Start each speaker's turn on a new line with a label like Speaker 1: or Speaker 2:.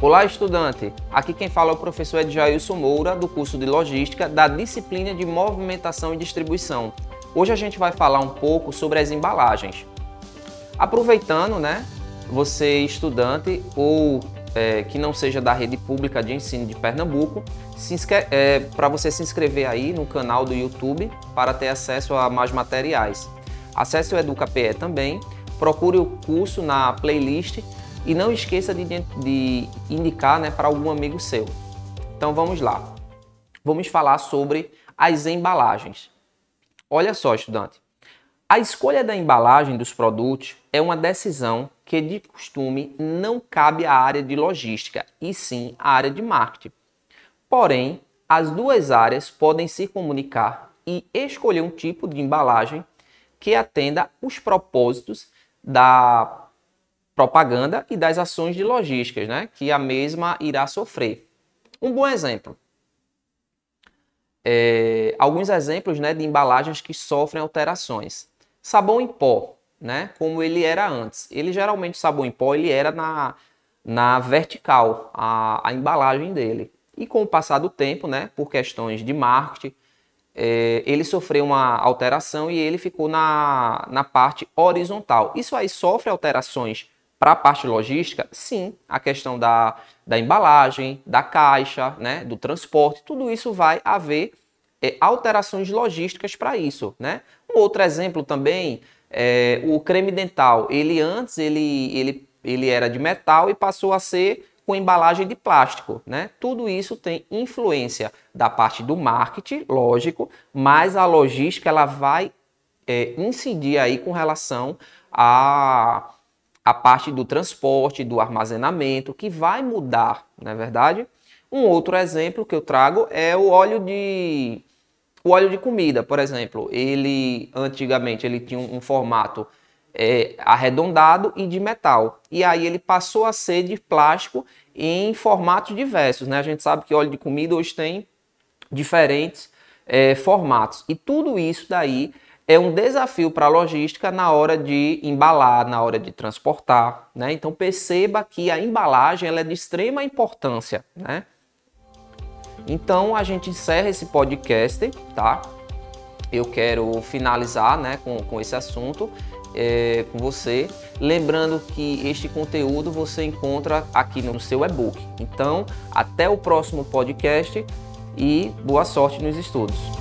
Speaker 1: Olá, estudante! Aqui quem fala é o professor Edjailson Moura, do curso de Logística, da disciplina de Movimentação e Distribuição. Hoje a gente vai falar um pouco sobre as embalagens. Aproveitando, né, você estudante ou é, que não seja da rede pública de ensino de Pernambuco, é, para você se inscrever aí no canal do YouTube para ter acesso a mais materiais. Acesse o EducaPE também, procure o curso na playlist e não esqueça de, de indicar né, para algum amigo seu. Então vamos lá. Vamos falar sobre as embalagens. Olha só, estudante. A escolha da embalagem dos produtos é uma decisão que, de costume, não cabe à área de logística, e sim à área de marketing. Porém, as duas áreas podem se comunicar e escolher um tipo de embalagem que atenda os propósitos da propaganda e das ações de logísticas, né, que a mesma irá sofrer. Um bom exemplo. É, alguns exemplos né, de embalagens que sofrem alterações. Sabão em pó, né, como ele era antes. Ele geralmente, o sabão em pó, ele era na, na vertical, a, a embalagem dele. E com o passar do tempo, né, por questões de marketing, é, ele sofreu uma alteração e ele ficou na, na parte horizontal. Isso aí sofre alterações para a parte logística, sim, a questão da, da embalagem, da caixa, né, do transporte, tudo isso vai haver é, alterações logísticas para isso. Né? Um outro exemplo também é o creme dental. Ele antes ele, ele, ele era de metal e passou a ser com embalagem de plástico, né? Tudo isso tem influência da parte do marketing, lógico, mas a logística ela vai é, incidir aí com relação a a parte do transporte, do armazenamento, que vai mudar, não é verdade? Um outro exemplo que eu trago é o óleo de o óleo de comida, por exemplo. Ele antigamente ele tinha um, formato é, arredondado e de metal. E aí ele passou a ser de plástico em formatos diversos. Né? A gente sabe que óleo de comida hoje tem diferentes é, formatos. E tudo isso daí é um desafio para a logística na hora de embalar, na hora de transportar, né? Então perceba que a embalagem ela é de extrema importância, né? Então a gente encerra esse podcast, tá? Eu quero finalizar, né, com, com esse assunto é, com você, lembrando que este conteúdo você encontra aqui no seu e-book. Então até o próximo podcast e boa sorte nos estudos.